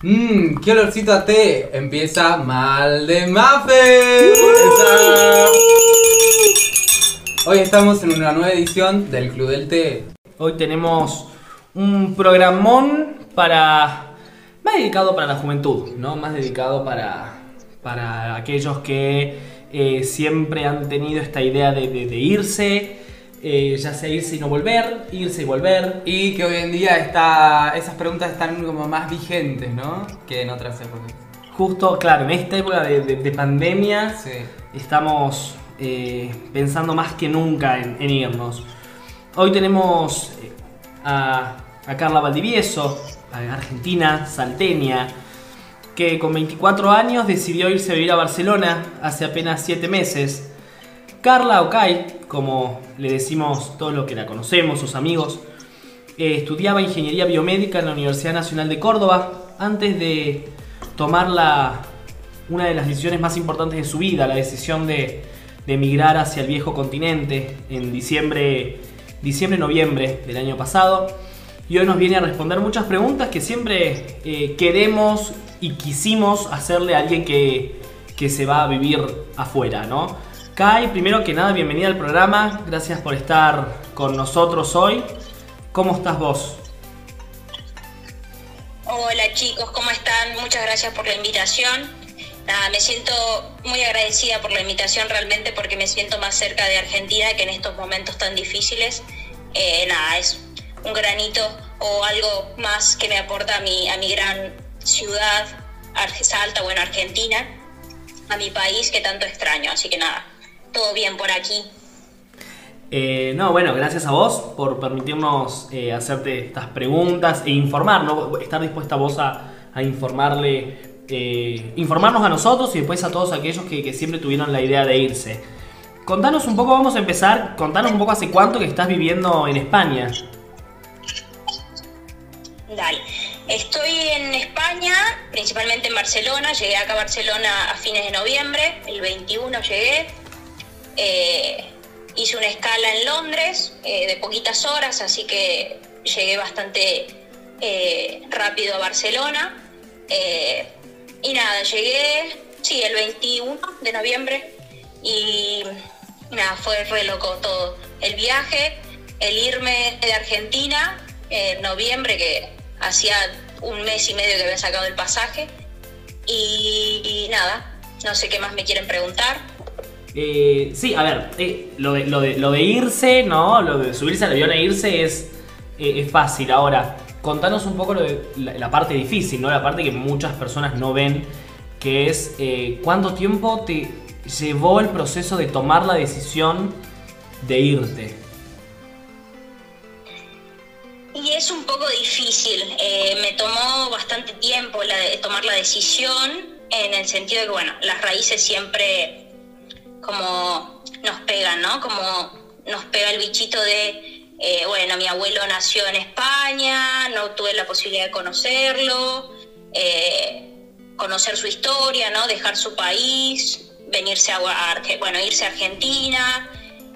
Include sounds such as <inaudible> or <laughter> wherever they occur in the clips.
Mmm, qué olorcito a té. Empieza mal de Mafe. Hoy estamos en una nueva edición del Club del Té. Hoy tenemos un programón para. más dedicado para la juventud, ¿no? Más dedicado para. para aquellos que eh, siempre han tenido esta idea de, irse, eh, ya sea irse y no volver, irse y volver. Y que hoy en día está, esas preguntas están como más vigentes, ¿no? Que en otras épocas. Justo, claro, en esta época de, de- de pandemia Sí. estamos eh, pensando más que nunca en, en irnos. Hoy tenemos eh, a, a Carla Valdivieso, a argentina, salteña, que con 24 años decidió irse a vivir a Barcelona hace apenas 7 meses. Carla Okai, como le decimos todos los que la conocemos, sus amigos, eh, estudiaba ingeniería biomédica en la Universidad Nacional de Córdoba antes de tomar la, una de las decisiones más importantes de su vida, la decisión de, emigrar hacia el viejo continente en diciembre, diciembre-noviembre del año pasado. Y hoy nos viene a responder muchas preguntas que siempre eh, queremos y quisimos hacerle a alguien que, que se va a vivir afuera, ¿no? Kai, primero que nada, bienvenida al programa. Gracias por estar con nosotros hoy. ¿Cómo estás vos? Hola chicos, ¿cómo están? Muchas gracias por la invitación. Nada, me siento muy agradecida por la invitación realmente porque me siento más cerca de Argentina que en estos momentos tan difíciles. Eh, nada, es un granito o algo más que me aporta a mi, a mi gran ciudad, Salta, bueno, Argentina, a mi país que tanto extraño. Así que nada, todo bien por aquí. Eh, no, bueno, gracias a vos por permitirnos eh, hacerte estas preguntas e informarnos, estar dispuesta vos a, a informarle, eh, informarnos a nosotros y después a todos aquellos que, que siempre tuvieron la idea de irse. Contanos un poco, vamos a empezar, contanos un poco hace cuánto que estás viviendo en España. Dale. Estoy en España, principalmente en Barcelona. Llegué acá a Barcelona a fines de noviembre, el 21 llegué. Eh, hice una escala en Londres eh, de poquitas horas, así que llegué bastante eh, rápido a Barcelona. Y nada, llegué, sí, el 21 de noviembre y nada, fue re loco todo. El viaje, el irme de Argentina en noviembre, que hacía un mes y medio que había sacado el pasaje. Y nada, no sé qué más me quieren preguntar. Eh, sí, a ver, eh, lo, de, irse, ¿no? Lo de subirse al avión e irse es, eh, es fácil. Ahora, contanos un poco la, parte difícil, ¿no? La parte que muchas personas no ven, que es eh, cuánto tiempo te llevó el proceso de tomar la decisión de irte. Y es un poco difícil, me tomó bastante tiempo tomar la decisión en el sentido de que, bueno, las raíces siempre como nos pegan, ¿no? Como nos pega el bichito de, eh, bueno, mi abuelo nació en España, no tuve la posibilidad de conocerlo, eh, conocer su historia, ¿no? Dejar su país, venirse a, bueno, irse a Argentina.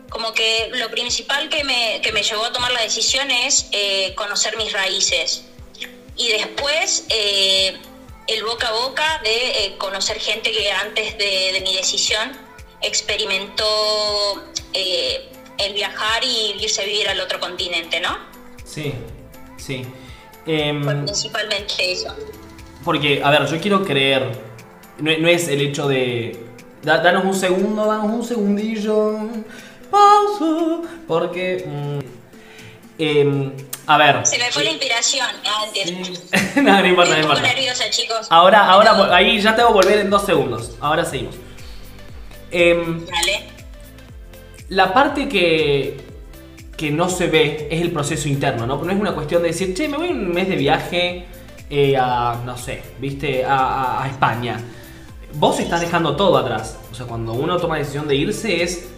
Como que lo principal que me, que me llevó a tomar la decisión es eh, conocer mis raíces. Y después el boca a boca de conocer gente que antes de, de mi decisión experimentó eh, el viajar y irse a vivir al otro continente, ¿no? Sí, sí. Em, Fue principalmente eso. Porque, a ver, yo quiero creer. No, no es el hecho de. da- danos un segundo, danos un segundillo. Pausa. Porque. mm, em, a ver. Se me fue la inspiración antes. <laughs> no, no importa, no importa. nerviosa, chicos. Ahora, ahora, ahí ya te voy a volver en dos segundos. Ahora seguimos. Dale. la parte que, que no se ve es el proceso interno, ¿no? No es una cuestión de decir, che, me voy un mes de viaje eh, a, no sé, viste, a, a- a España. Vos estás dejando todo atrás. O sea, cuando uno toma la decisión de irse es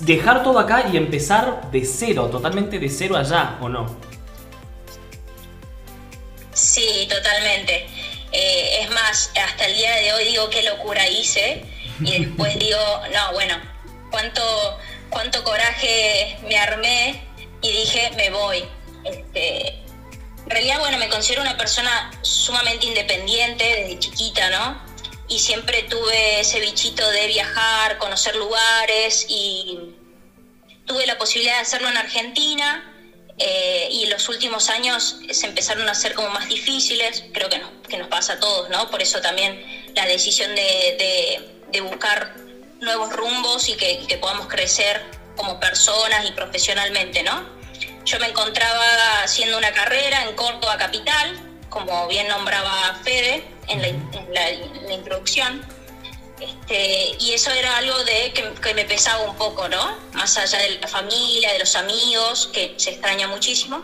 dejar todo acá y empezar de cero, totalmente de cero allá, ¿o no? Sí, totalmente. Eh, es más, hasta el día de hoy digo qué locura hice y después digo, no, bueno, cuánto, cuánto coraje me armé y dije, me voy. Este, realidad, bueno, me considero una persona sumamente independiente desde chiquita, ¿no? Y siempre tuve ese bichito de viajar, conocer lugares y tuve la posibilidad de hacerlo en Argentina eh, y los últimos años se empezaron a hacer como más difíciles, creo que nos, que nos pasa a todos, ¿no? Por eso también la decisión de, de, buscar nuevos rumbos y que, que podamos crecer como personas y profesionalmente, ¿no? Yo me encontraba haciendo una carrera en Córdoba Capital, como bien nombraba Fede en la, introducción. Este, y eso era algo de que, me pesaba un poco, ¿no? Más allá de la familia, de los amigos, que se extraña muchísimo,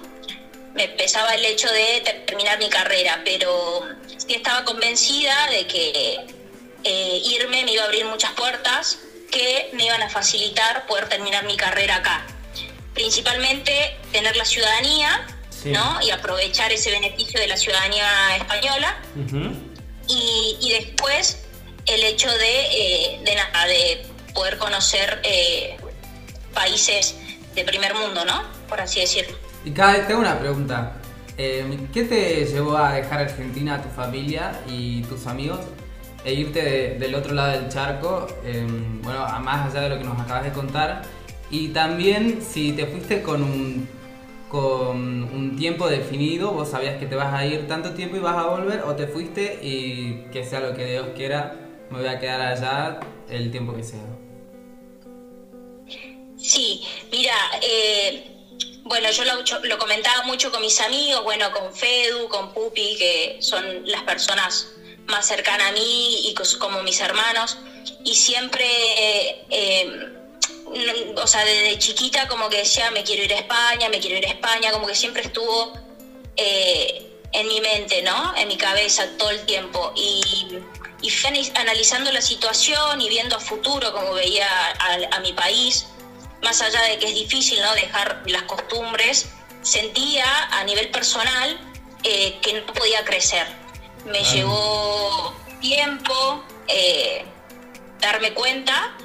me pesaba el hecho de terminar mi carrera, pero sí estaba convencida de que eh, irme me iba a abrir muchas puertas que me iban a facilitar poder terminar mi carrera acá principalmente tener la ciudadanía, ¿no? Y aprovechar ese beneficio de la ciudadanía española. y, después el hecho de, eh, de, de poder conocer eh, países de primer mundo, ¿no? Por así decirlo. Y cada tengo una pregunta. Eh, ¿Qué te llevó a dejar Argentina a tu familia y tus amigos e irte del otro lado del charco? bueno, más allá de lo que nos acabas de contar, y también si te fuiste con un, con un tiempo definido, vos sabías que te vas a ir tanto tiempo y vas a volver, o te fuiste y que sea lo que Dios quiera, me voy a quedar allá el tiempo que sea. Sí, mira, eh, bueno, yo lo, lo, comentaba mucho con mis amigos, bueno, con Fedu, con Pupi, que son las personas más cercanas a mí y como mis hermanos, y siempre... Eh, o sea, desde chiquita como que decía, me quiero ir a España, me quiero ir a España, como que siempre estuvo eh, en mi mente, ¿no? En mi cabeza todo el tiempo. Y, y fui analizando la situación y viendo a futuro como veía a, mi país, más allá de que es difícil, ¿no? Dejar las costumbres, sentía a nivel personal eh, que no podía crecer. Me llevó tiempo eh, darme cuenta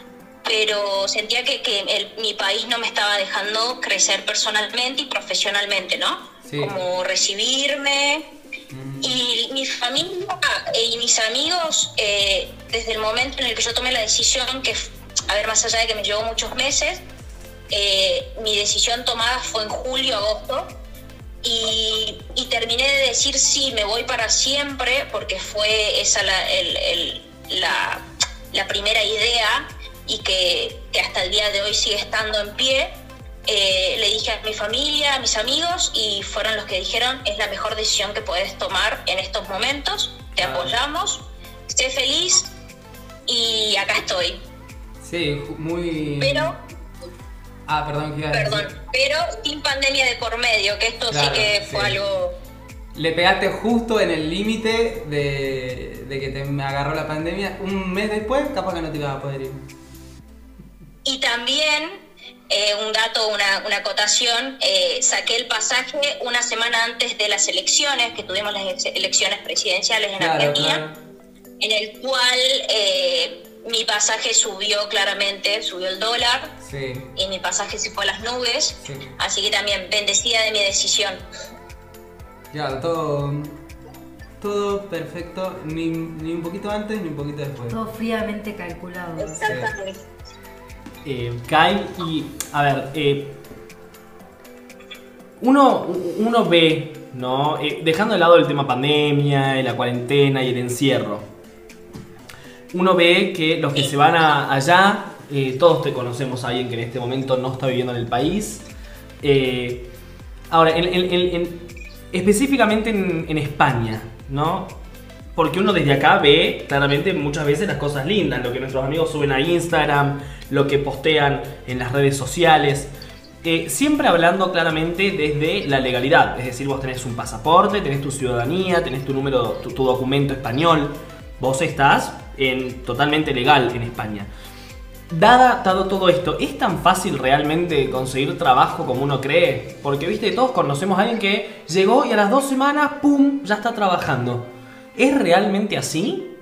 pero sentía que, mi país no me estaba dejando crecer personalmente y profesionalmente, ¿no? Como recibirme. Mm. Y mi familia y mis amigos, eh, desde el momento en el que yo tomé la decisión, que, a ver, más allá de que me llevó muchos meses, eh, mi decisión tomada fue en julio, agosto, y, terminé de decir sí, me voy para siempre, porque fue esa la, la, la primera idea y que, hasta el día de hoy sigue estando en pie, eh, le dije a mi familia, a mis amigos, y fueron los que dijeron, es la mejor decisión que puedes tomar en estos momentos, te apoyamos, sé feliz y acá estoy. Sí, muy... Pero... Ah, perdón, ¿qué Perdón, pero sin pandemia de por medio, que esto sí que fue algo... Le pegaste justo en el límite de, de, que te agarró la pandemia. Un mes después, capaz que no te ibas a poder ir. Y también, eh, un dato, una, una acotación, eh, saqué el pasaje una semana antes de las elecciones, que tuvimos las elecciones presidenciales en Argentina, en el cual eh, mi pasaje subió claramente, subió el dólar, y mi pasaje se fue a las nubes, así que también bendecida de mi decisión. Ya, todo, todo perfecto, ni, ni, un poquito antes ni un poquito después. Todo fríamente calculado. Exactamente eh, Y, a ver, eh, uno, uno ve, ¿no? Eh, dejando de lado el tema pandemia, la cuarentena y el encierro, uno ve que los que se van allá, eh, todos te conocemos a alguien que en este momento no está viviendo en el país. ahora, específicamente en, en España, ¿no? porque uno desde acá ve claramente muchas veces las cosas lindas, lo que nuestros amigos suben a Instagram, lo que postean en las redes sociales. Eh, siempre hablando claramente desde la legalidad, es decir, vos tenés un pasaporte, tenés tu ciudadanía, tenés tu número, tu, documento español, vos estás en, totalmente legal en España. Dada, dado todo esto, ¿es tan fácil realmente conseguir trabajo como uno cree? Porque, viste, todos conocemos a alguien que llegó y a las dos semanas, ¡pum!, ya está trabajando. ¿Es realmente así?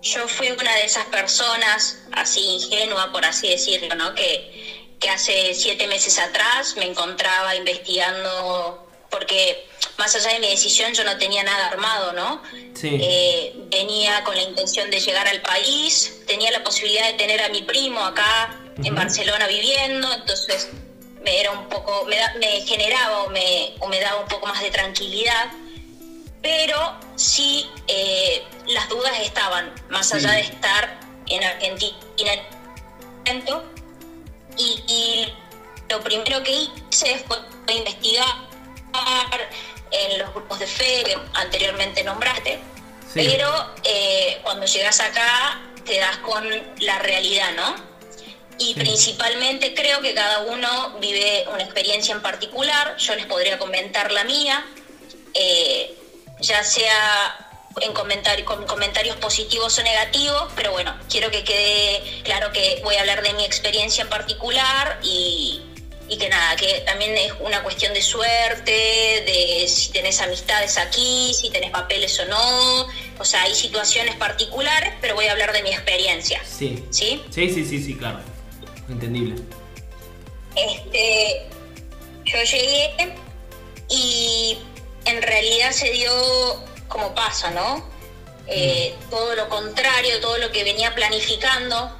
Yo fui una de esas personas, así ingenua, por así decirlo, ¿no? Que, que hace siete meses atrás me encontraba investigando, porque más allá de mi decisión yo no tenía nada armado, ¿no? Sí. Eh, venía con la intención de llegar al país, tenía la posibilidad de tener a mi primo acá en Barcelona viviendo, entonces me era un poco, me, da- me generaba o me, o me daba un poco más de tranquilidad, pero sí eh, las dudas estaban, más allá Sí. de estar en Argentina en y lo primero que hice fue investigar en los grupos de fe que anteriormente nombraste, Sí. pero eh, cuando llegas acá te das con la realidad, ¿no? Y Sí. principalmente creo que cada uno vive una experiencia en particular, yo les podría comentar la mía, eh, ya sea en con comentarios positivos o negativos, pero bueno, quiero que quede claro que voy a hablar de mi experiencia en particular y, y que nada, que también es una cuestión de suerte, de si tenés amistades aquí, si tenés papeles o no, o sea, hay situaciones particulares, pero voy a hablar de mi experiencia, Sí. ¿sí? Sí, sí, sí, sí, claro. Entendible. Este, yo llegué y en realidad se dio como pasa, ¿no? Eh, todo lo contrario, todo lo que venía planificando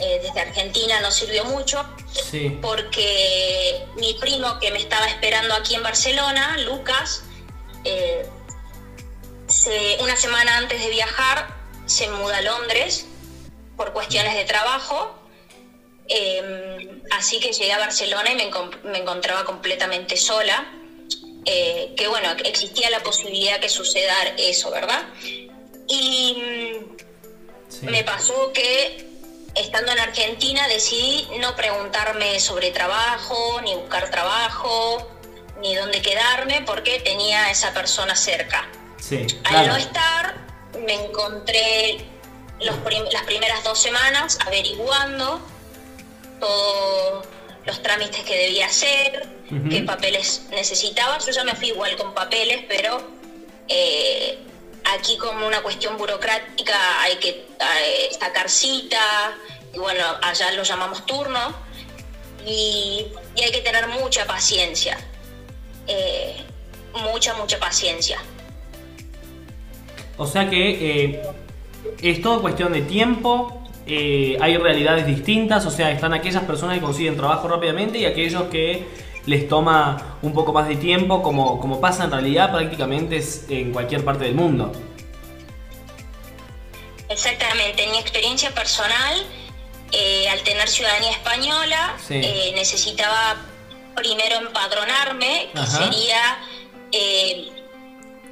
eh, desde Argentina no sirvió mucho Sí. porque mi primo que me estaba esperando aquí en Barcelona, Lucas, eh, se- una semana antes de viajar se muda a Londres por cuestiones de trabajo. Eh, así que llegué a Barcelona y me, encon- me encontraba completamente sola. Eh, que bueno, existía la posibilidad que suceda eso, ¿verdad? Y mm, Sí. me pasó que estando en Argentina decidí no preguntarme sobre trabajo, ni buscar trabajo, ni dónde quedarme, porque tenía a esa persona cerca. Sí, Al no estar, me encontré los prim- las primeras dos semanas averiguando todos los trámites que debía hacer, qué papeles necesitaba. Yo ya me fui igual con papeles, pero eh, aquí como una cuestión burocrática hay que eh, sacar cita, y bueno, allá lo llamamos turno, y, y hay que tener mucha paciencia. Eh, mucha, mucha paciencia. O sea que eh, es todo cuestión de tiempo. eh, hay realidades distintas, o sea, están aquellas personas que consiguen trabajo rápidamente y aquellos que les toma un poco más de tiempo, como, como pasa en realidad prácticamente en cualquier parte del mundo. Exactamente, en mi experiencia personal, eh, al tener ciudadanía española, Sí. eh, necesitaba primero empadronarme, que Ajá. sería eh,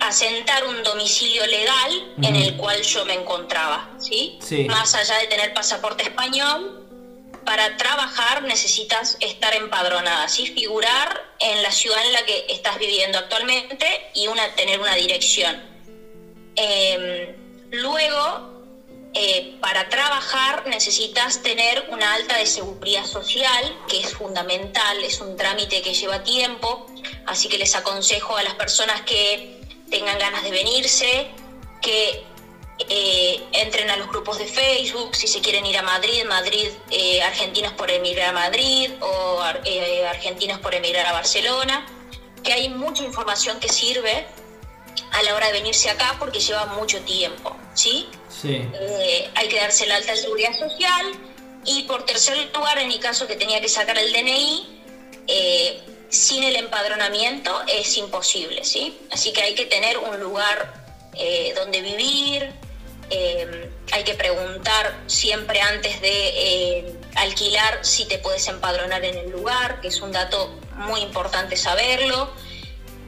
asentar un domicilio legal en el cual yo me encontraba, ¿sí? Sí. Más allá de tener pasaporte español, para trabajar necesitas estar empadronada, ¿sí? Figurar en la ciudad en la que estás viviendo actualmente y tener una dirección. Eh, luego, eh, para trabajar necesitas tener una alta de seguridad social, que es fundamental, es un trámite que lleva tiempo, así que les aconsejo a las personas que tengan ganas de venirse, que eh, entren a los grupos de Facebook, si se quieren ir a Madrid, Madrid, eh, Argentinos por emigrar a Madrid o eh, Argentinos por emigrar a Barcelona, que hay mucha información que sirve a la hora de venirse acá porque lleva mucho tiempo, ¿sí? Sí. Eh, hay que darse el alta seguridad social y por tercer lugar, en mi caso que tenía que sacar el DNI, eh, sin el empadronamiento es imposible, ¿sí? Así que hay que tener un lugar eh, donde vivir, eh, hay que preguntar siempre antes de eh, alquilar si te puedes empadronar en el lugar, que es un dato muy importante saberlo.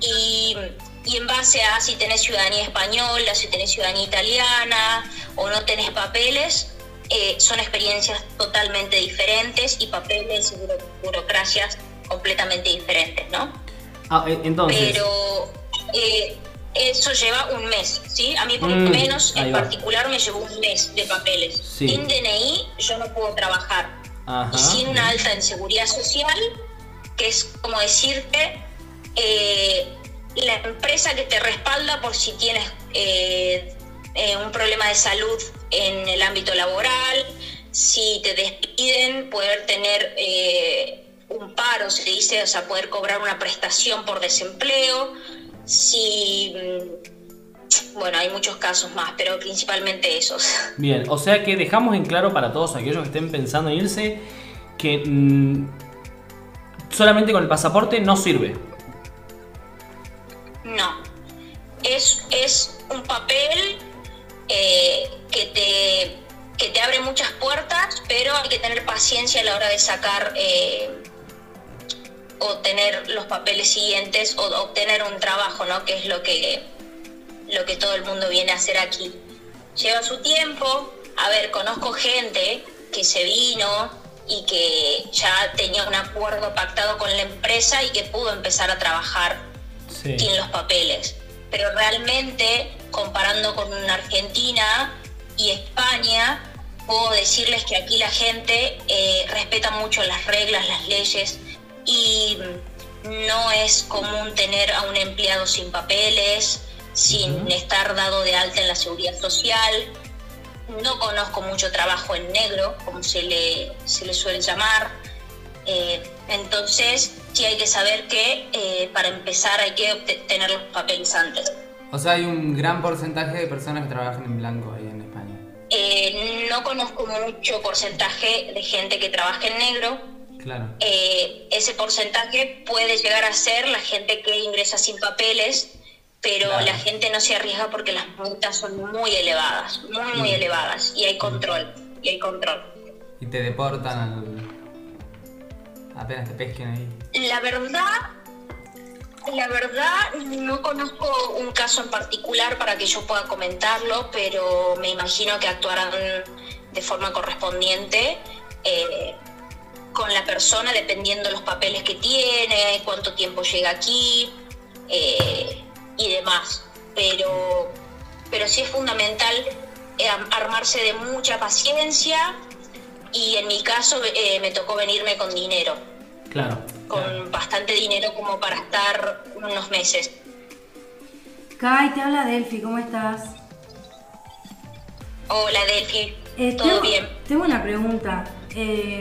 Y, y en base a si tenés ciudadanía española, si tenés ciudadanía italiana o no tenés papeles, eh, son experiencias totalmente diferentes y papeles y buro- burocracias completamente diferentes, ¿no? Ah, eh, entonces. Pero eso lleva un mes, ¿sí? A mí por lo Mm, menos en va. particular me llevó un mes de papeles. Sí. Sin DNI yo no puedo trabajar. Ajá. Y sin una alta en seguridad social, que es como decirte, eh, la empresa que te respalda por si tienes eh, eh, un problema de salud en el ámbito laboral, si te despiden, poder tener eh, un paro, se dice, o sea, poder cobrar una prestación por desempleo, si... Mm, bueno, hay muchos casos más, pero principalmente esos. Bien, o sea que dejamos en claro para todos aquellos que estén pensando en irse que mm, solamente con el pasaporte no sirve. No, es, es un papel eh, que, te, que te abre muchas puertas, pero hay que tener paciencia a la hora de sacar eh, o tener los papeles siguientes o obtener un trabajo, ¿no? Que es lo que, lo que todo el mundo viene a hacer aquí. Lleva su tiempo. A ver, conozco gente que se vino y que ya tenía un acuerdo pactado con la empresa y que pudo empezar a trabajar sin los papeles. Pero realmente, comparando con Argentina y España, puedo decirles que aquí la gente eh, respeta mucho las reglas, las leyes y no es común tener a un empleado sin papeles, sin estar dado de alta en la seguridad social. No conozco mucho trabajo en negro, como se le, se le suele llamar. Eh, entonces, sí hay que saber que eh, para empezar hay que tener los papeles antes. O sea, hay un gran porcentaje de personas que trabajan en blanco ahí en España. Eh, no conozco mucho porcentaje de gente que trabaja en negro. Claro. ese porcentaje puede llegar a ser la gente que ingresa sin papeles pero la gente no se arriesga porque las multas son muy elevadas, muy, muy mm. elevadas, y hay control, y hay control. Y te deportan apenas te pesquen ahí. La verdad, la verdad no conozco un caso en particular para que yo pueda comentarlo, pero me imagino que actuarán de forma correspondiente. Eh, con la persona dependiendo los papeles que tiene, cuánto tiempo llega aquí. Eh, y demás. Pero, pero sí es fundamental eh, armarse de mucha paciencia y en mi caso eh, me tocó venirme con dinero. Claro. Con bastante dinero como para estar unos meses. Kai, te habla Delphi, ¿cómo estás? Hola Delphi, eh, ¿todo bien? Tengo una pregunta.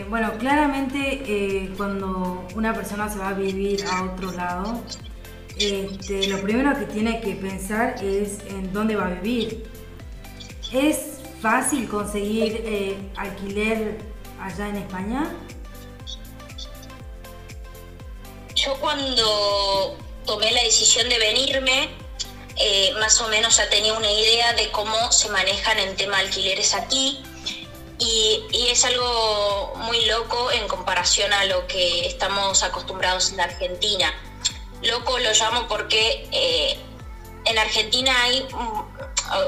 Bueno, claramente cuando una persona se va a vivir a otro lado, este, lo primero que tiene que pensar es en dónde va a vivir. ¿Es fácil conseguir eh, alquiler allá en España? Yo cuando tomé la decisión de venirme, eh, más o menos ya tenía una idea de cómo se manejan en tema de alquileres aquí. Y, y, es algo muy loco en comparación a lo que estamos acostumbrados en Argentina loco lo llamo porque eh, en Argentina hay,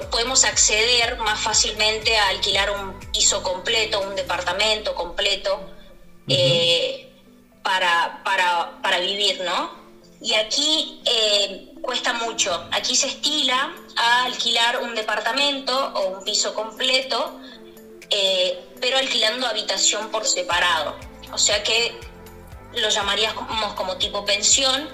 podemos acceder más fácilmente a alquilar un piso completo, un departamento completo eh, para, para, vivir, ¿no? Y aquí eh, cuesta mucho. Aquí se estila a alquilar un departamento o un piso completo, pero alquilando habitación por separado. O sea que lo llamaríamos como tipo pensión,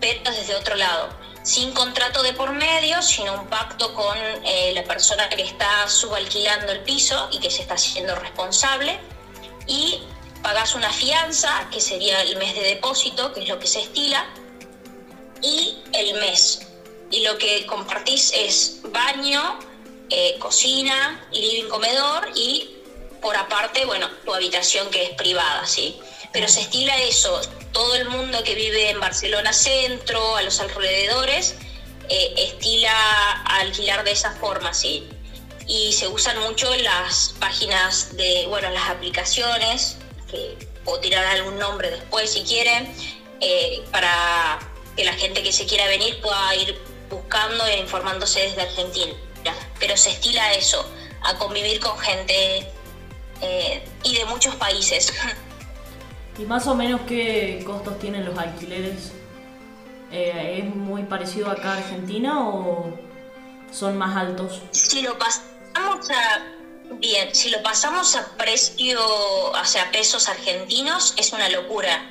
pero desde otro lado, sin contrato de por medio, sino un pacto con eh, la persona que está subalquilando el piso y que se está haciendo responsable, y pagas una fianza, que sería el mes de depósito, que es lo que se estila, y el mes. Y lo que compartís es baño, eh, cocina, living, comedor y por aparte, bueno, tu habitación que es privada, ¿sí? Pero se estila eso, todo el mundo que vive en Barcelona Centro, a los alrededores, eh, estila alquilar de esa forma, ¿sí? Y se usan mucho las páginas de, bueno, las aplicaciones, que puedo tirar algún nombre después si quieren, eh, para que la gente que se quiera venir pueda ir buscando e informándose desde Argentina. Pero se estila eso, a convivir con gente eh, y de muchos países. ¿Y más o menos qué costos tienen los alquileres? Eh, ¿Es muy parecido acá a Argentina o son más altos? Si lo pasamos a bien, si lo pasamos a precio, o sea, pesos argentinos, es una locura.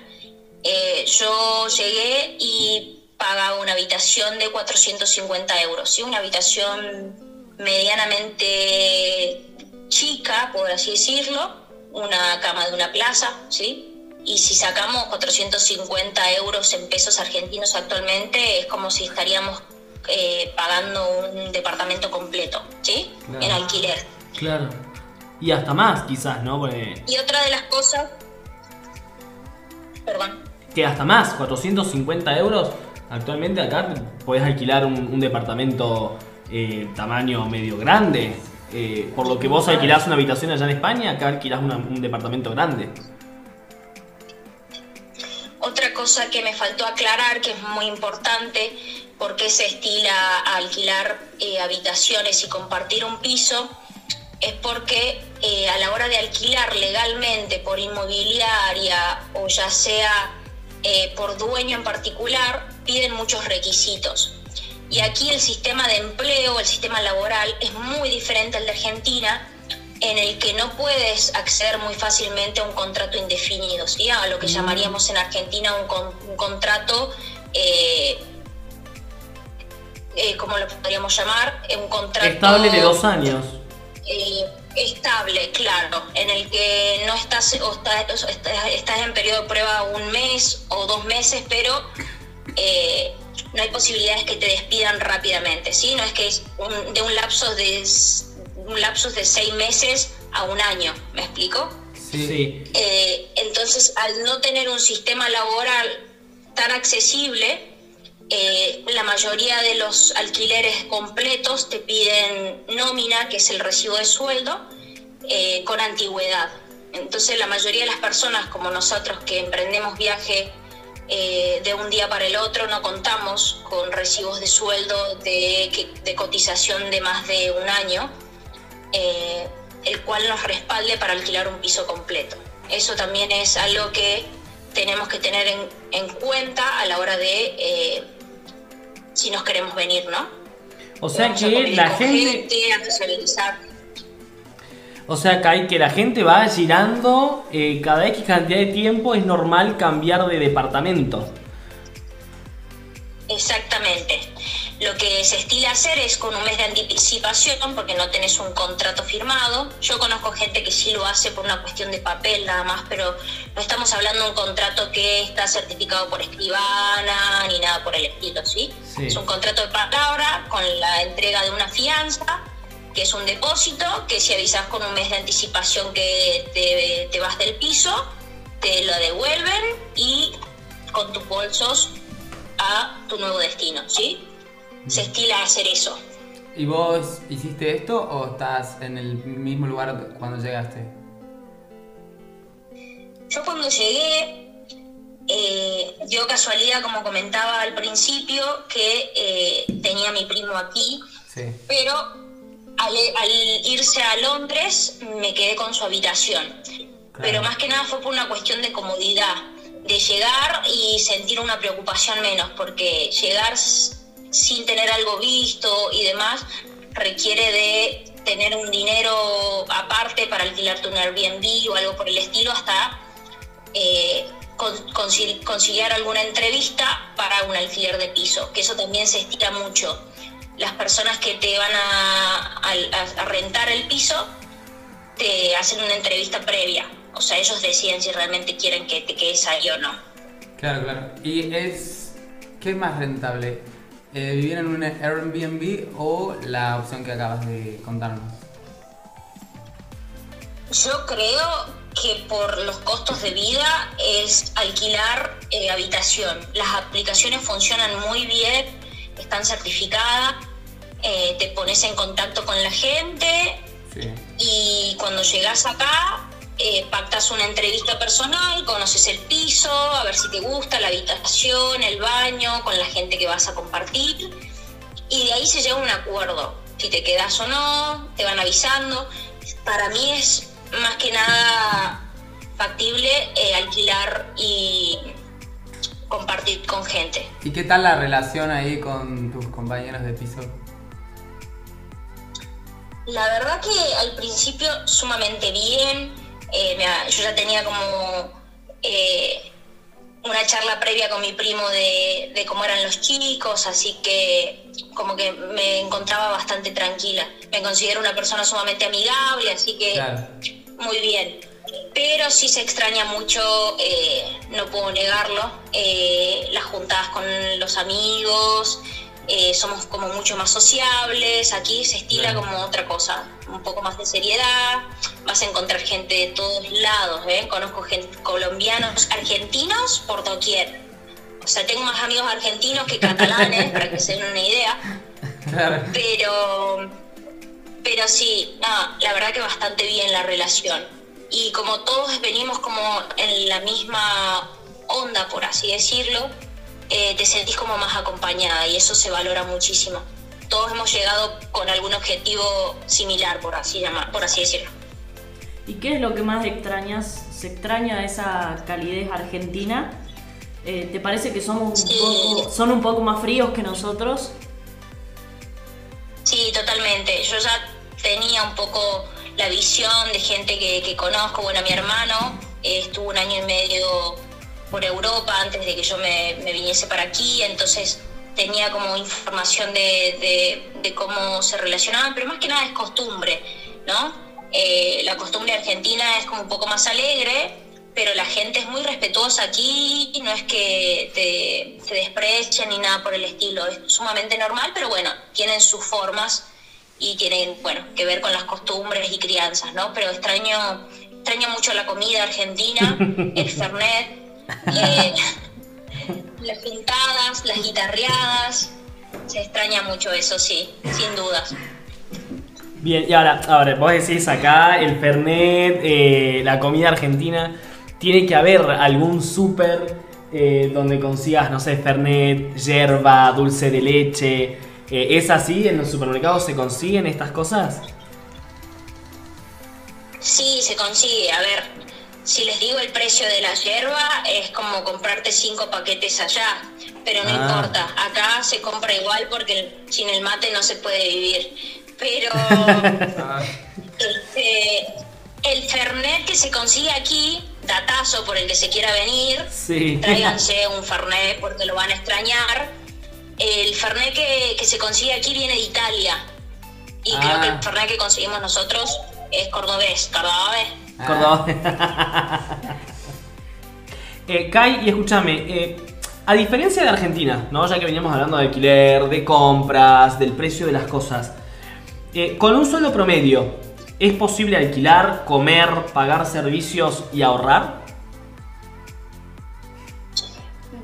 Eh, yo llegué y pagaba una habitación de 450 euros, ¿sí? una habitación medianamente chica, por así decirlo, una cama de una plaza, ¿sí? Y si sacamos 450 euros en pesos argentinos actualmente, es como si estaríamos eh, pagando un departamento completo, ¿sí? Claro. En alquiler. Claro. Y hasta más, quizás, ¿no? Porque Y otra de las cosas... Perdón. que hasta más, 450 euros. Actualmente acá podés alquilar un, un departamento eh, tamaño medio grande. Eh, por lo que vos alquilás una habitación allá en España, acá alquilás una- un departamento grande. Otra cosa que me faltó aclarar, que es muy importante, por qué se estila a alquilar eh, habitaciones y compartir un piso, es porque a la hora de alquilar legalmente por inmobiliaria o ya sea por dueño en particular, piden muchos requisitos. Y aquí el sistema de empleo, el sistema laboral es muy diferente al de Argentina, en el que no puedes acceder muy fácilmente a un contrato indefinido, ¿sí? a lo que llamaríamos en Argentina un, con- un contrato, eh, eh, ¿cómo lo podríamos llamar? Eh, Un contrato Estable de dos años. eh, estable, claro, en el que no estás, o estás, estás, en periodo de prueba un mes o dos meses, pero no hay posibilidades que te despidan rápidamente, ¿sí? No es que es un- de un lapso de un lapso de seis meses a un año, ¿me explico? Sí. Eh, entonces, al no tener un sistema laboral tan accesible, eh, la mayoría de los alquileres completos te piden nómina, que es el recibo de sueldo, eh, con antigüedad. Entonces, la mayoría de las personas, como nosotros que emprendemos viaje eh, de un día para el otro, no contamos con recibos de sueldo de, de cotización de más de un año eh, el cual nos respalde para alquilar un piso completo. Eso también es algo que tenemos que tener en, en cuenta a la hora de eh, si nos queremos venir, ¿no? O sea Vamos que la gente, a socializar. O sea que hay que la gente va girando eh, cada X cantidad de tiempo es normal cambiar de departamento. Exactamente. Lo que se estila hacer es con un mes de anticipación, porque no tenés un contrato firmado. Yo conozco gente que sí lo hace por una cuestión de papel nada más, pero no estamos hablando de un contrato que está certificado por escribana ni nada por el estilo, ¿sí? Sí. Es un contrato de palabra con la entrega de una fianza, que es un depósito, que si avisas con un mes de anticipación que te, te vas del piso, te lo devuelven y con tus bolsos a tu nuevo destino, ¿sí? Se estila hacer eso. ¿Y vos hiciste esto o estás en el mismo lugar cuando llegaste? Yo cuando llegué, eh, dio casualidad, como comentaba al principio, que eh, tenía a mi primo aquí, Sí. pero al, al irse a Londres me quedé con su habitación. Pero más que nada fue por una cuestión de comodidad, de llegar y sentir una preocupación menos, porque llegar sin tener algo visto y demás requiere de tener un dinero aparte para alquilarte un Airbnb o algo por el estilo hasta eh, con- conciliar alguna entrevista para un alquiler de piso, que eso también se estira mucho. Las personas que te van a, a- a rentar el piso te hacen una entrevista previa, o sea, ellos deciden si realmente quieren que te quedes ahí o no. Claro, claro. ¿Y es qué es más rentable? Eh, ¿Vivir en un Airbnb o la opción que acabas de contarnos? Yo creo que por los costos de vida es alquilar eh, habitación. Las aplicaciones funcionan muy bien, están certificadas, eh, te pones en contacto con la gente Sí. y cuando llegas acá eh, pactas una entrevista personal, conoces el piso, a ver si te gusta la habitación, el baño, con la gente que vas a compartir y de ahí se llega a un acuerdo. Si te quedas o no, te van avisando. Para mí es más que nada factible eh, alquilar y compartir con gente. ¿Y qué tal la relación ahí con tus compañeros de piso? La verdad que al principio sumamente bien. Eh, yo ya tenía como eh, una charla previa con mi primo de, de cómo eran los chicos, así que como que me encontraba bastante tranquila. Me considero una persona sumamente amigable, así que Claro. muy bien. pero sí se extraña mucho, eh, no puedo negarlo, las juntadas con los amigos, eh, somos como mucho más sociables, aquí se estila como otra cosa, un poco más de seriedad, vas a encontrar gente de todos lados, ¿eh? conozco gente, colombianos, argentinos por doquier. O sea, tengo más amigos argentinos que catalanes, <laughs> para que se den una idea. Claro. Pero, pero sí, no, la verdad que bastante bien la relación. Y como todos venimos como en la misma onda, por así decirlo, eh, te sentís como más acompañada y eso se valora muchísimo. Todos hemos llegado con algún objetivo similar, por así, llamar, por así decirlo. ¿Y qué es lo que más extrañas? ¿Se extraña esa calidez argentina? Eh, ¿Te parece que somos un Sí. poco, son un poco más fríos que nosotros? Sí, totalmente. Yo ya tenía un poco la visión de gente que, que conozco. Bueno, mi hermano eh, estuvo un año y medio por Europa antes de que yo me, me viniese para aquí, entonces tenía como información de, de- de cómo se relacionaban, pero más que nada es costumbre, ¿no? Eh, la costumbre argentina es como un poco más alegre, pero la gente es muy respetuosa aquí, no es que te, te desprecian ni nada por el estilo, es sumamente normal, pero bueno, tienen sus formas y tienen, bueno, que ver con las costumbres y crianzas, ¿no? Pero extraño, extraño mucho la comida argentina, el <laughs> fernet, eh, <laughs> las pintadas, las guitarreadas, se extraña mucho eso, sí, sin dudas. Bien, y ahora, ahora, vos decís acá el Fernet, eh, la comida argentina. Tiene que haber algún súper eh, donde consigas, no sé, Fernet, yerba, dulce de leche. Eh, ¿Es así? ¿En los supermercados se consiguen estas cosas? Sí, se consigue. A ver, si les digo el precio de la yerba, es como comprarte cinco paquetes allá. Pero no Ah. importa, acá se compra igual porque sin el mate no se puede vivir. Pero <laughs> Ah, este, el Fernet que se consigue aquí, datazo por el que se quiera venir, Sí. tráiganse un Fernet porque lo van a extrañar. El Fernet que, que se consigue aquí viene de Italia. Y creo Ah. que el Fernet que conseguimos nosotros es cordobés, cordobés. Córdoba. <laughs> eh, Kai, y escúchame, eh, a diferencia de Argentina, ¿no? ya que veníamos hablando de alquiler, de compras, del precio de las cosas, eh, con un sueldo promedio, ¿es posible alquilar, comer, pagar servicios y ahorrar?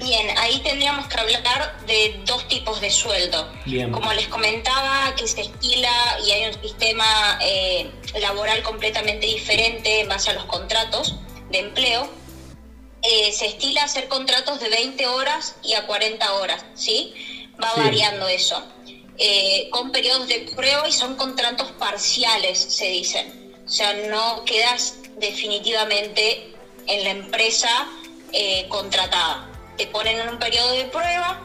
Bien, ahí tendríamos que hablar de dos tipos de sueldo. Bien. Como les comentaba, que se estila y hay un sistema eh, laboral completamente diferente en base a los contratos de empleo. eh, se estila hacer contratos de 20 horas y a 40 horas, ¿sí? Va Sí. variando eso. Eh, con periodos de prueba y son contratos parciales, se dicen. O sea, no quedas definitivamente en la empresa eh, contratada. Te ponen en un periodo de prueba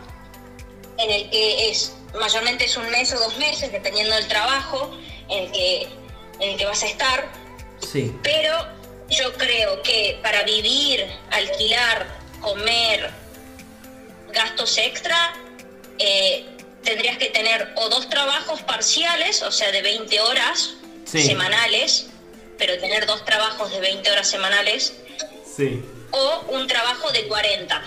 en el que es mayormente es un mes o dos meses, dependiendo del trabajo en el que, en el que vas a estar. Sí. Pero yo creo que para vivir, alquilar, comer, gastos extra, eh, tendrías que tener o dos trabajos parciales, o sea, de 20 horas Sí. semanales, pero tener dos trabajos de 20 horas semanales, Sí. o un trabajo de 40.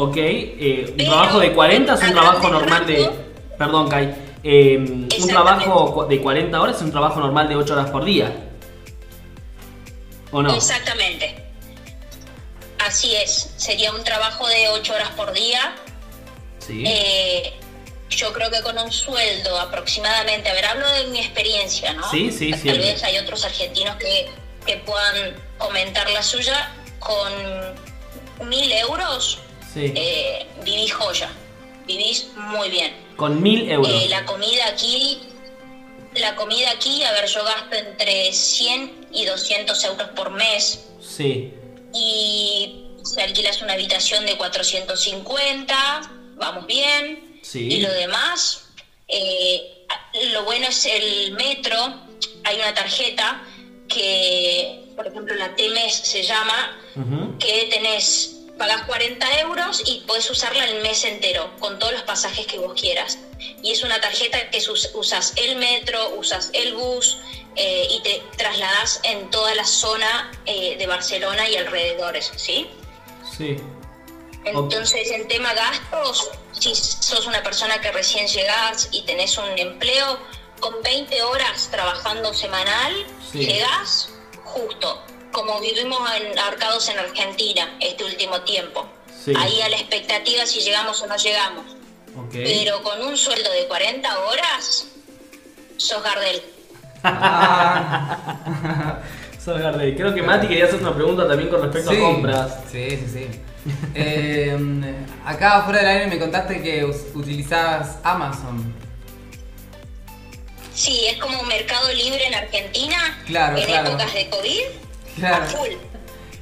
Ok, eh, un trabajo de 40 es un trabajo normal de... Perdón, Kai. eh, un trabajo de 40 horas es un trabajo normal de 8 horas por día. ¿O no? Exactamente. Así es, sería un trabajo de 8 horas por día. Sí. Eh, yo creo que con un sueldo aproximadamente, a ver, hablo de mi experiencia, ¿no? Sí, sí, Tal siempre. vez hay otros argentinos que, que puedan comentar la suya. Con mil euros sí. eh, vivís joya, vivís muy bien. Con 1000 euros. Eh, la comida aquí, la comida aquí, a ver, yo gasto entre 100 y 200 euros por mes Sí. y si alquilas una habitación de 450, vamos bien. Sí. Y lo demás, eh, lo bueno es el metro, hay una tarjeta que, por ejemplo, la TMES se llama, que tenés, pagás 40 euros y podés usarla el mes entero, con todos los pasajes que vos quieras. Y es una tarjeta que us- usas el metro, usas el bus, eh, y te trasladas en toda la zona eh, de Barcelona y alrededores, ¿sí? Sí. Entonces, en tema gastos, si sos una persona que recién llegás y tenés un empleo, con 20 horas trabajando semanal, Sí. llegás justo, como vivimos en Arcados en Argentina este último tiempo. Sí. Ahí a la expectativa si llegamos o no llegamos. Pero con un sueldo de 40 horas, sos Gardel. <laughs> Sos Gardel. Creo que Mati quería hacer una pregunta también con respecto Sí. a compras. Sí, sí, sí. Eh, acá fuera del aire me contaste que utilizabas Amazon. Sí, es como un mercado libre en Argentina, Claro, en claro. épocas de COVID, Claro. a full.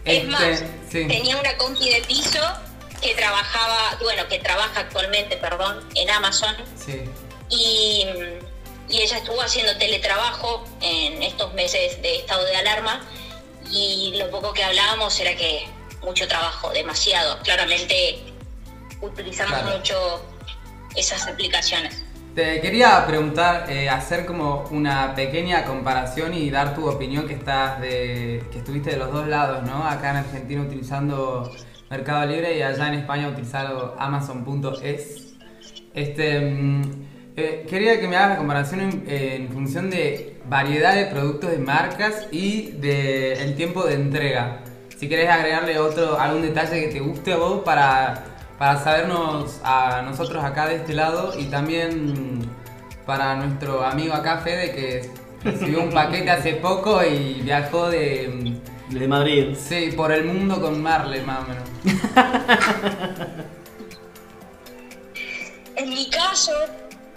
Este, es más, sí. tenía una compi de piso que trabajaba, bueno, que trabaja actualmente, perdón, en Amazon Sí. y, y ella estuvo haciendo teletrabajo en estos meses de estado de alarma y lo poco que hablábamos era que mucho trabajo, demasiado. Claramente utilizamos Claro. mucho esas aplicaciones. Te quería preguntar, eh, hacer como una pequeña comparación y dar tu opinión que estás que estuviste de los dos lados, ¿no? Acá en Argentina utilizando Mercado Libre y allá en España utilizando Amazon.es. Este, mm, eh, quería que me hagas la comparación en, en función de variedad de productos de marcas y de el tiempo de entrega. Si querés agregarle otro algún detalle que te guste a vos para, para sabernos a nosotros acá de este lado y también para nuestro amigo acá Fede que recibió un paquete hace poco y viajó de Desde Madrid. sí, por el mundo con Marley más o menos. En mi caso,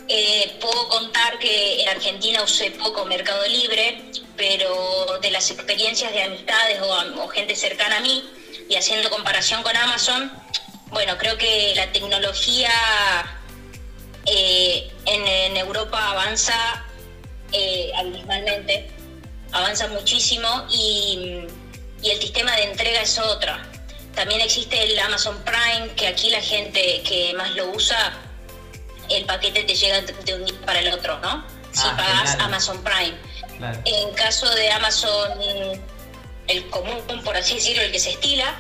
eh, puedo contar que en Argentina usé poco Mercado Libre, pero de las experiencias de amistades o, o gente cercana a mí, y haciendo comparación con Amazon, bueno, creo que la tecnología eh, en, en Europa avanza eh, abismalmente, avanza muchísimo y, y el sistema de entrega es otro. También existe el Amazon Prime, que aquí la gente que más lo usa, el paquete te llega de un día para el otro, ¿no? Si Ah, pagas. Amazon Prime. Claro. En caso de Amazon, el común, por así decirlo, el que se estila,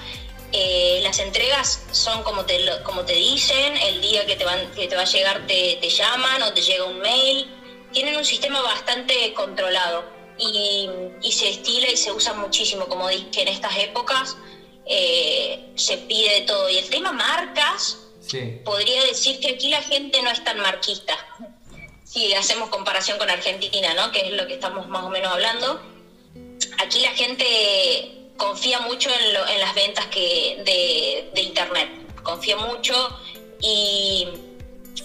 eh, las entregas son como te, como te dicen, el día que te, van, que te va a llegar te, te llaman o te llega un mail. Tienen un sistema bastante controlado y, y se estila y se usa muchísimo, como dije, en estas épocas eh, se pide de todo. Y el tema marcas, Sí. podría decir que aquí la gente no es tan marquista. Si hacemos comparación con Argentina, ¿no? Que es lo que estamos más o menos hablando. Aquí la gente confía mucho en, lo- en las ventas que de, de internet. Confía mucho y,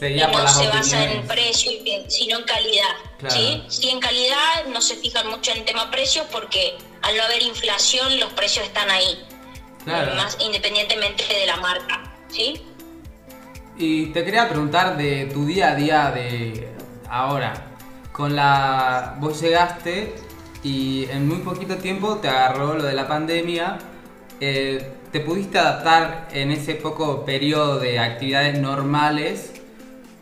y no se basa en precio, sino en calidad. Claro. ¿sí? Sí, en calidad no se fijan mucho en tema precios porque al no haber inflación los precios están ahí, Claro. más independientemente de la marca. ¿sí? Y te quería preguntar de tu día a día de ahora. Con la. Vos llegaste y en muy poquito tiempo te agarró lo de la pandemia. Eh, ¿Te pudiste adaptar en ese poco periodo de actividades normales?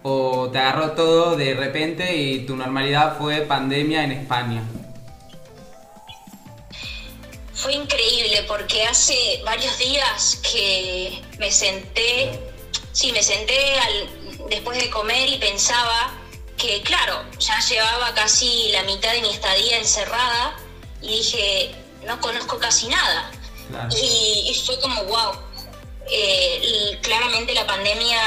¿O te agarró todo de repente y tu normalidad fue pandemia en España? Fue increíble porque hace varios días que me senté, sí, me senté después de comer y pensaba que, claro, ya llevaba casi la mitad de mi estadía encerrada y dije, no conozco casi nada. Claro. Y, y fue como, wow. Eh, y claramente la pandemia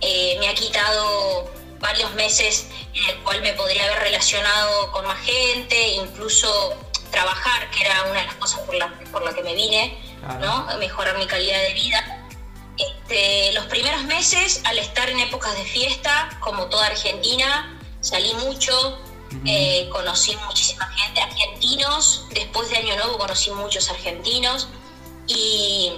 eh, me ha quitado varios meses en el cual me podría haber relacionado con más gente, incluso trabajar, que era una de las cosas por la, por la que me vine, Claro. ¿no? Mejorar mi calidad de vida. Este, los primeros meses, al estar en épocas de fiesta, como toda Argentina, salí mucho, eh, conocí muchísima gente, argentinos, después de Año Nuevo conocí muchos argentinos. Y,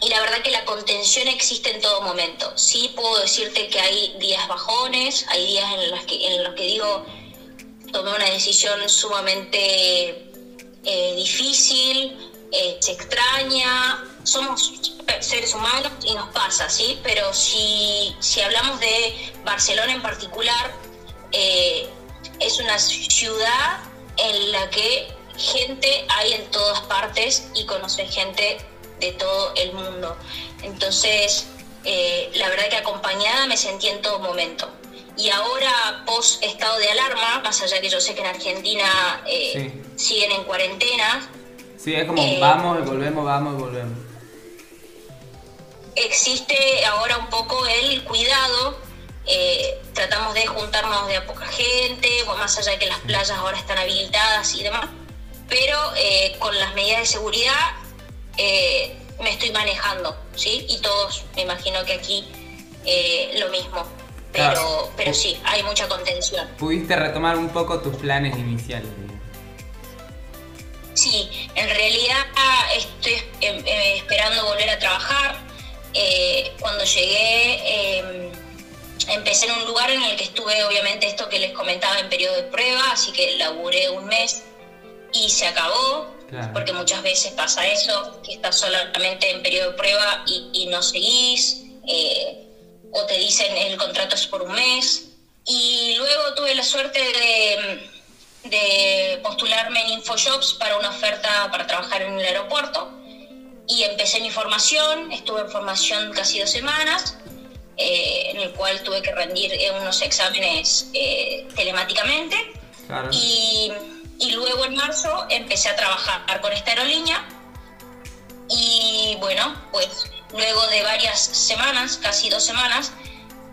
y la verdad que la contención existe en todo momento. Sí puedo decirte que hay días bajones, hay días en los que, en los que digo, tomé una decisión sumamente eh, difícil, eh, se extraña, somos seres humanos y nos pasa, ¿sí? Pero si, si hablamos de Barcelona en particular, eh, es una ciudad en la que gente hay en todas partes y conoces gente de todo el mundo. Entonces, eh, la verdad que acompañada me sentí en todo momento. Y ahora, post estado de alarma, más allá que yo sé que en Argentina eh, siguen en cuarentena. Sí, es como vamos y volvemos, vamos y volvemos. Existe ahora un poco el cuidado. tratamos de juntarnos de a poca gente, más allá de que las playas ahora están habilitadas y demás. Pero con las medidas de seguridad me estoy manejando, ¿sí? Y todos, me imagino que aquí eh, lo mismo. Pero, pero sí, hay mucha contención. ¿Pudiste retomar un poco tus planes iniciales? Sí, en realidad estoy em, eh, esperando volver a trabajar. Eh, cuando llegué em, empecé en un lugar en el que estuve, obviamente, esto que les comentaba en periodo de prueba, así que laburé un mes y se acabó porque muchas veces pasa eso, que estás solamente en periodo de prueba y, no seguís, eh, o te dicen el contrato es por un mes. Y luego tuve la suerte de, de postularme en InfoJobs para una oferta para trabajar en el aeropuerto. Y empecé mi formación, estuve en formación casi dos semanas, eh, en el cual tuve que rendir unos exámenes eh, telemáticamente. Y y luego en marzo empecé a trabajar con esta aerolínea y bueno, pues luego de varias semanas, casi dos semanas,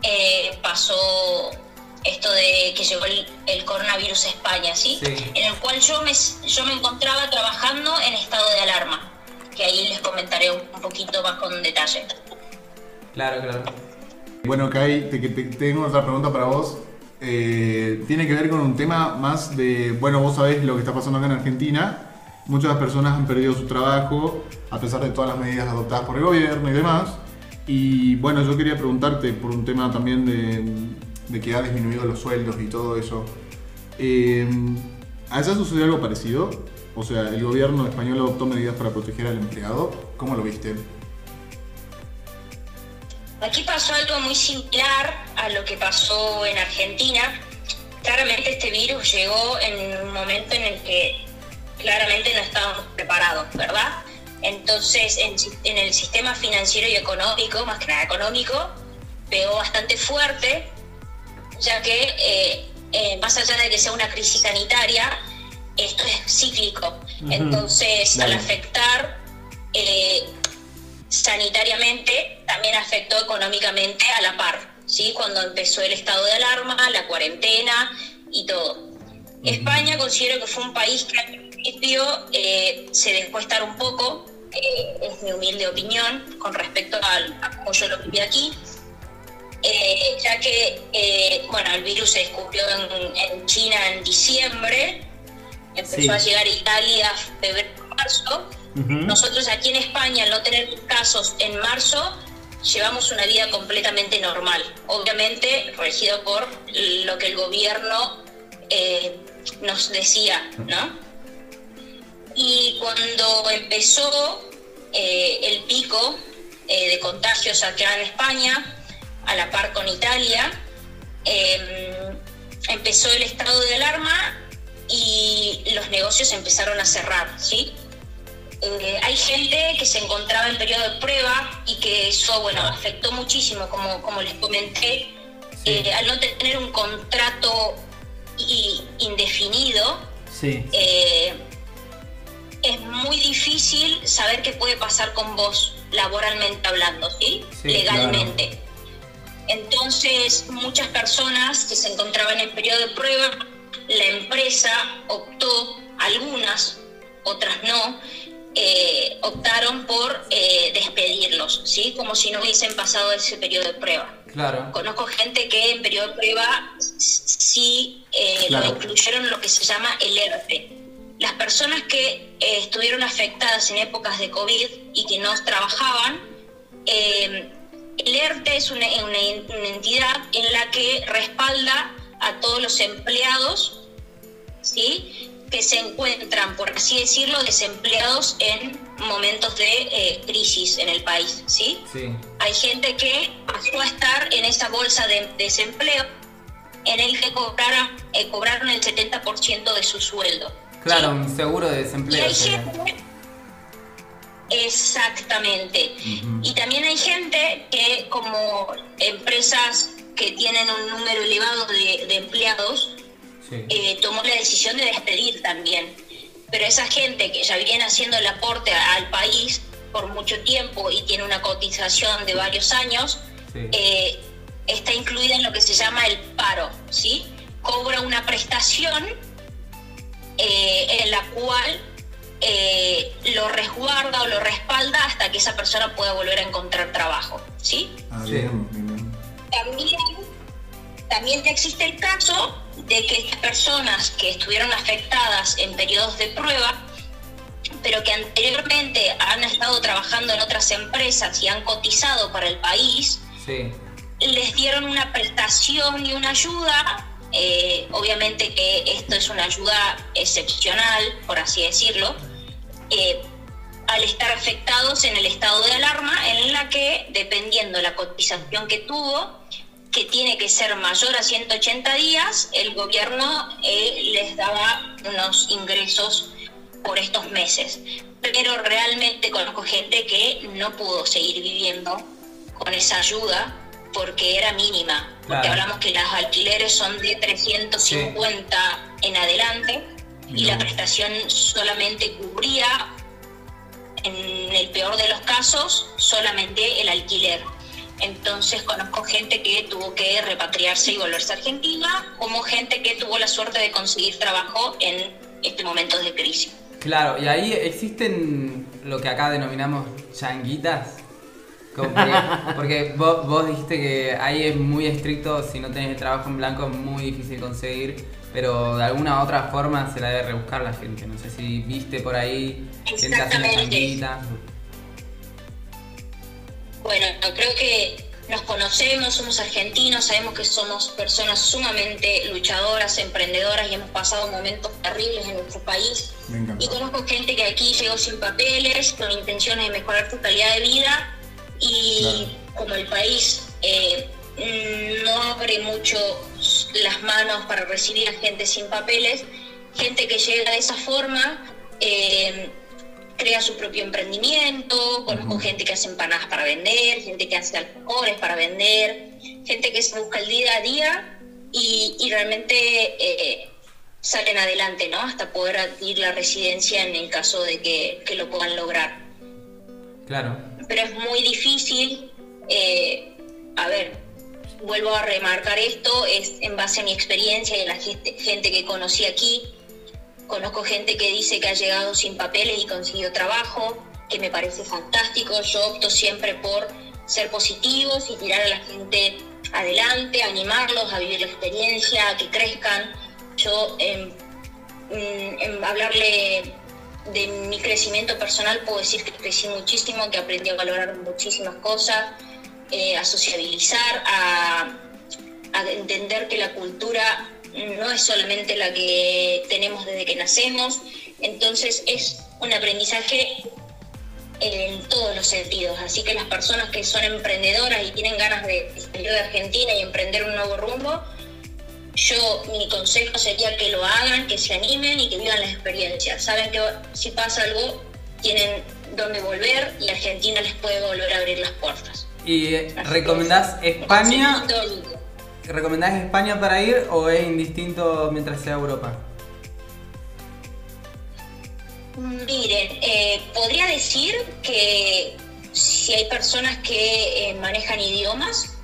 eh, pasó esto de que llegó el, coronavirus a España, ¿sí? En el cual yo me, yo me encontraba trabajando en estado de alarma, que ahí les comentaré un, poquito más con detalle. Claro, claro. Bueno, Kai, tengo otra pregunta para vos. Eh, tiene que ver con un tema más de, bueno, vos sabés lo que está pasando acá en Argentina. Muchas personas han perdido su trabajo a pesar de todas las medidas adoptadas por el gobierno y demás. Y bueno, yo quería preguntarte por un tema también de, que ha disminuido los sueldos y todo eso. Eh, ¿Allá sucedió algo parecido? O sea, el gobierno español adoptó medidas para proteger al empleado. ¿Cómo lo viste? Aquí pasó algo muy similar a lo que pasó en Argentina. Claramente este virus llegó en un momento en el que claramente no estábamos preparados, ¿verdad? Entonces, en, el sistema financiero y económico, más que nada económico, pegó bastante fuerte, ya que eh, eh, más allá de que sea una crisis sanitaria, esto es cíclico. Entonces, al afectar eh, sanitariamente también afectó económicamente a la par, ¿sí? cuando empezó el estado de alarma, la cuarentena y todo. España considero que fue un país que al principio eh, se dejó estar un poco, eh, es mi humilde opinión, con respecto al, a cómo yo lo viví aquí, eh, ya que bueno, el virus se descubrió en, China en diciembre, empezó a llegar a Italia febrero, marzo, nosotros aquí en España, al no tener casos en marzo, llevamos una vida completamente normal, obviamente regido por lo que el gobierno eh, nos decía, ¿no? Y cuando empezó eh, el pico eh, de contagios acá en España, a la par con Italia, em, empezó el estado de alarma y los negocios empezaron a cerrar, ¿sí? Eh, hay gente que se encontraba en periodo de prueba y que eso, bueno, afectó muchísimo, como, como les comenté, eh, al no tener un contrato indefinido, eh, es muy difícil saber qué puede pasar con vos, laboralmente hablando, ¿sí? Legalmente. Entonces, muchas personas que se encontraban en periodo de prueba, la empresa optó, algunas, otras no, eh, optaron por eh, despedirlos, ¿sí? Como si no hubiesen pasado ese periodo de prueba. Claro. Conozco gente que en periodo de prueba sí eh, lo incluyeron lo que se llama el ERTE. Las personas que estuvieron afectadas en épocas de COVID y que no trabajaban, el ERTE es una, una entidad en la que respalda a todos los empleados ¿sí? que se encuentran, por así decirlo, desempleados en momentos de eh, crisis en el país, ¿sí? ¿sí? Hay gente que pasó a estar en esa bolsa de desempleo en el que cobraron, eh, cobraron el 70% de su sueldo. Claro, ¿sí? un seguro de Y desempleo. hay sería. gente. Exactamente. Y también hay gente que, como empresas que tienen un número elevado de, de empleados, Sí. eh, tomó la decisión de despedir también. Pero esa gente que ya viene haciendo el aporte al país por mucho tiempo y tiene una cotización de varios años, Sí. eh, está incluida en lo que se llama el paro, ¿sí? Cobra una prestación eh, en la cual eh, lo resguarda o lo respalda hasta que esa persona pueda volver a encontrar trabajo, ¿sí? Ah, bien, bien. También, también existe el caso de que estas personas que estuvieron afectadas en periodos de prueba, pero que anteriormente han estado trabajando en otras empresas y han cotizado para el país, Sí. les dieron una prestación y una ayuda. eh, obviamente que esto es una ayuda excepcional, por así decirlo, eh, al estar afectados en el estado de alarma, en la que, dependiendo la cotización que tuvo, que tiene que ser mayor a 180 días, el gobierno eh, les daba unos ingresos por estos meses. Pero realmente conozco gente que no pudo seguir viviendo con esa ayuda porque era mínima. Porque Claro. hablamos que los alquileres son de 350 en adelante y la prestación solamente cubría, en el peor de los casos, solamente el alquiler. Entonces conozco gente que tuvo que repatriarse y volverse a Argentina, como gente que tuvo la suerte de conseguir trabajo en este momento de crisis. Claro, y ahí existen lo que acá denominamos changuitas. Porque, <laughs> porque vos, vos dijiste que ahí es muy estricto, si no tenés el trabajo en blanco es muy difícil conseguir, pero de alguna otra forma se la debe rebuscar la gente. No sé si viste por ahí gente haciendo changuitas. Bueno, creo que nos conocemos, somos argentinos, sabemos que somos personas sumamente luchadoras, emprendedoras y hemos pasado momentos terribles en nuestro país. Y conozco gente que aquí llegó sin papeles, con intenciones de mejorar su calidad de vida y como el país eh, no abre mucho las manos para recibir a gente sin papeles, gente que llega de esa forma eh, crea su propio emprendimiento, conozco gente que hace empanadas para vender, gente que hace alfajores para vender, gente que se busca el día a día y, y realmente eh, salen adelante, ¿no? Hasta poder adquirir la residencia en el caso de que, que lo puedan lograr. Claro. Pero es muy difícil, eh, a ver, vuelvo a remarcar esto, es en base a mi experiencia y a la gente, gente que conocí aquí. Conozco gente que dice que ha llegado sin papeles y consiguió trabajo, que me parece fantástico. Yo opto siempre por ser positivos y tirar a la gente adelante, animarlos a vivir la experiencia, a que crezcan. Yo, en, en- en hablarle de mi crecimiento personal, puedo decir que crecí muchísimo, que aprendí a valorar muchísimas cosas, eh, a sociabilizar, a, entender que la cultura no es solamente la que tenemos desde que nacemos, entonces es un aprendizaje en todos los sentidos. Así que las personas que son emprendedoras y tienen ganas de salir de Argentina y emprender un nuevo rumbo, yo mi consejo sería que lo hagan, que se animen y que vivan la experiencia. Saben que si pasa algo, tienen dónde volver y Argentina les puede volver a abrir las puertas. ¿Y recomendás España? ¿Recomendás España para ir o es indistinto mientras sea Europa? Miren, eh, podría decir que si hay personas que eh, manejan idiomas,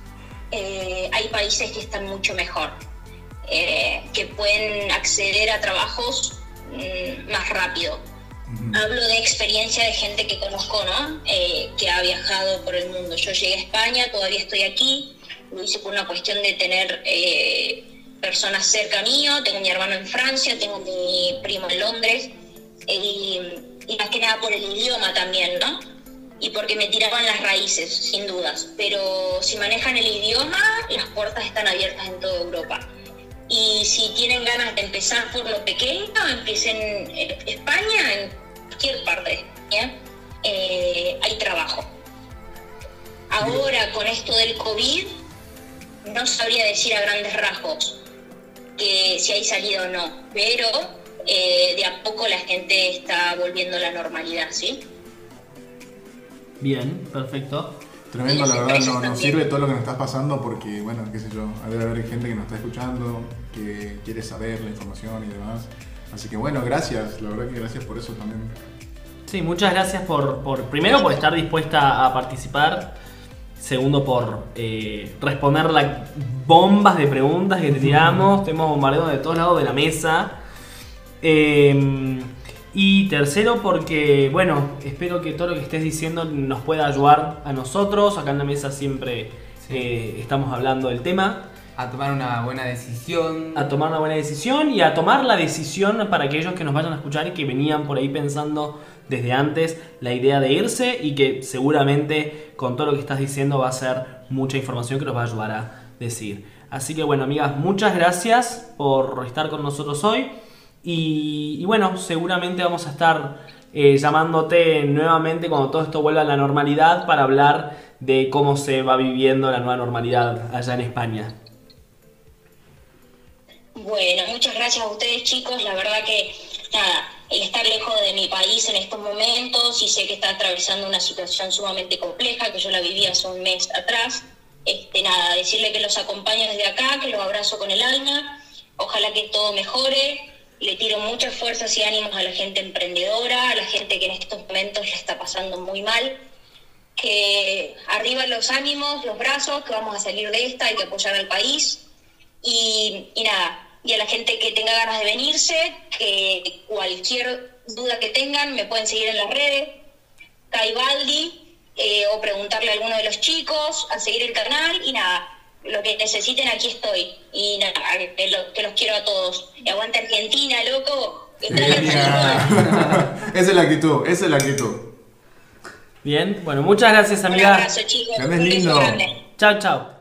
eh, hay países que están mucho mejor, eh, que pueden acceder a trabajos mm, más rápido. Hablo de experiencia de gente que conozco, ¿no? Eh, que ha viajado por el mundo. Yo llegué a España, todavía estoy aquí, lo hice por una cuestión de tener eh, personas cerca mío, tengo mi hermano en Francia, tengo mi primo en Londres, y, y más que nada por el idioma también, ¿no? Y porque me tiraban las raíces, sin dudas. Pero si manejan el idioma, las puertas están abiertas en toda Europa. Y si tienen ganas de empezar por lo pequeño, empiecen en España, en cualquier parte eh, hay trabajo. Ahora, con esto del COVID, no sabría decir a grandes rasgos, que si hay salida o no, pero eh, de a poco la gente está volviendo a la normalidad, ¿sí? Bien, perfecto. Tremendo, la verdad, no- nos sirve todo lo que nos estás pasando porque, bueno, qué sé yo, debe haber gente que nos está escuchando, que quiere saber la información y demás. Así que bueno, gracias, la verdad que gracias por eso también. Sí, muchas gracias por, por primero por estar dispuesta a participar, segundo por eh, responder las bombas de preguntas que te tiramos, te hemos bombardeado de todos lados de la mesa. Eh, y tercero porque, bueno, espero que todo lo que estés diciendo nos pueda ayudar a nosotros, acá en la mesa siempre Sí. eh, estamos hablando del tema. A tomar una buena decisión. a tomar una buena decisión y a tomar la decisión para aquellos que nos vayan a escuchar y que venían por ahí pensando desde antes la idea de irse y que seguramente con todo lo que estás diciendo va a ser mucha información que nos va a ayudar a decir. Así que bueno, amigas, muchas gracias por estar con nosotros hoy y, bueno, seguramente vamos a estar eh, llamándote nuevamente cuando todo esto vuelva a la normalidad para hablar de cómo se va viviendo la nueva normalidad allá en España. Bueno, muchas gracias a ustedes chicos, la verdad que nada, el estar lejos de mi país en estos momentos y sé que está atravesando una situación sumamente compleja que yo la viví hace un mes atrás, este nada, decirle que los acompaño desde acá, que los abrazo con el alma, ojalá que todo mejore, le tiro muchas fuerzas y ánimos a la gente emprendedora, a la gente que en estos momentos la está pasando muy mal, que arriba los ánimos, los brazos, que vamos a salir de esta, hay que apoyar al país. Y, y nada, y a la gente que tenga ganas de venirse, que cualquier duda que tengan me pueden seguir en las redes, Caibaldi, eh, o preguntarle a alguno de los chicos, a seguir el canal y nada, lo que necesiten aquí estoy. Y nada, que, lo- que los quiero a todos. Y aguanta Argentina, loco. <laughs> Esa es la actitud, esa es la actitud. Bien, bueno, muchas gracias Un amiga. abrazo, chicos. Un beso lindo. grande. Chao, chao.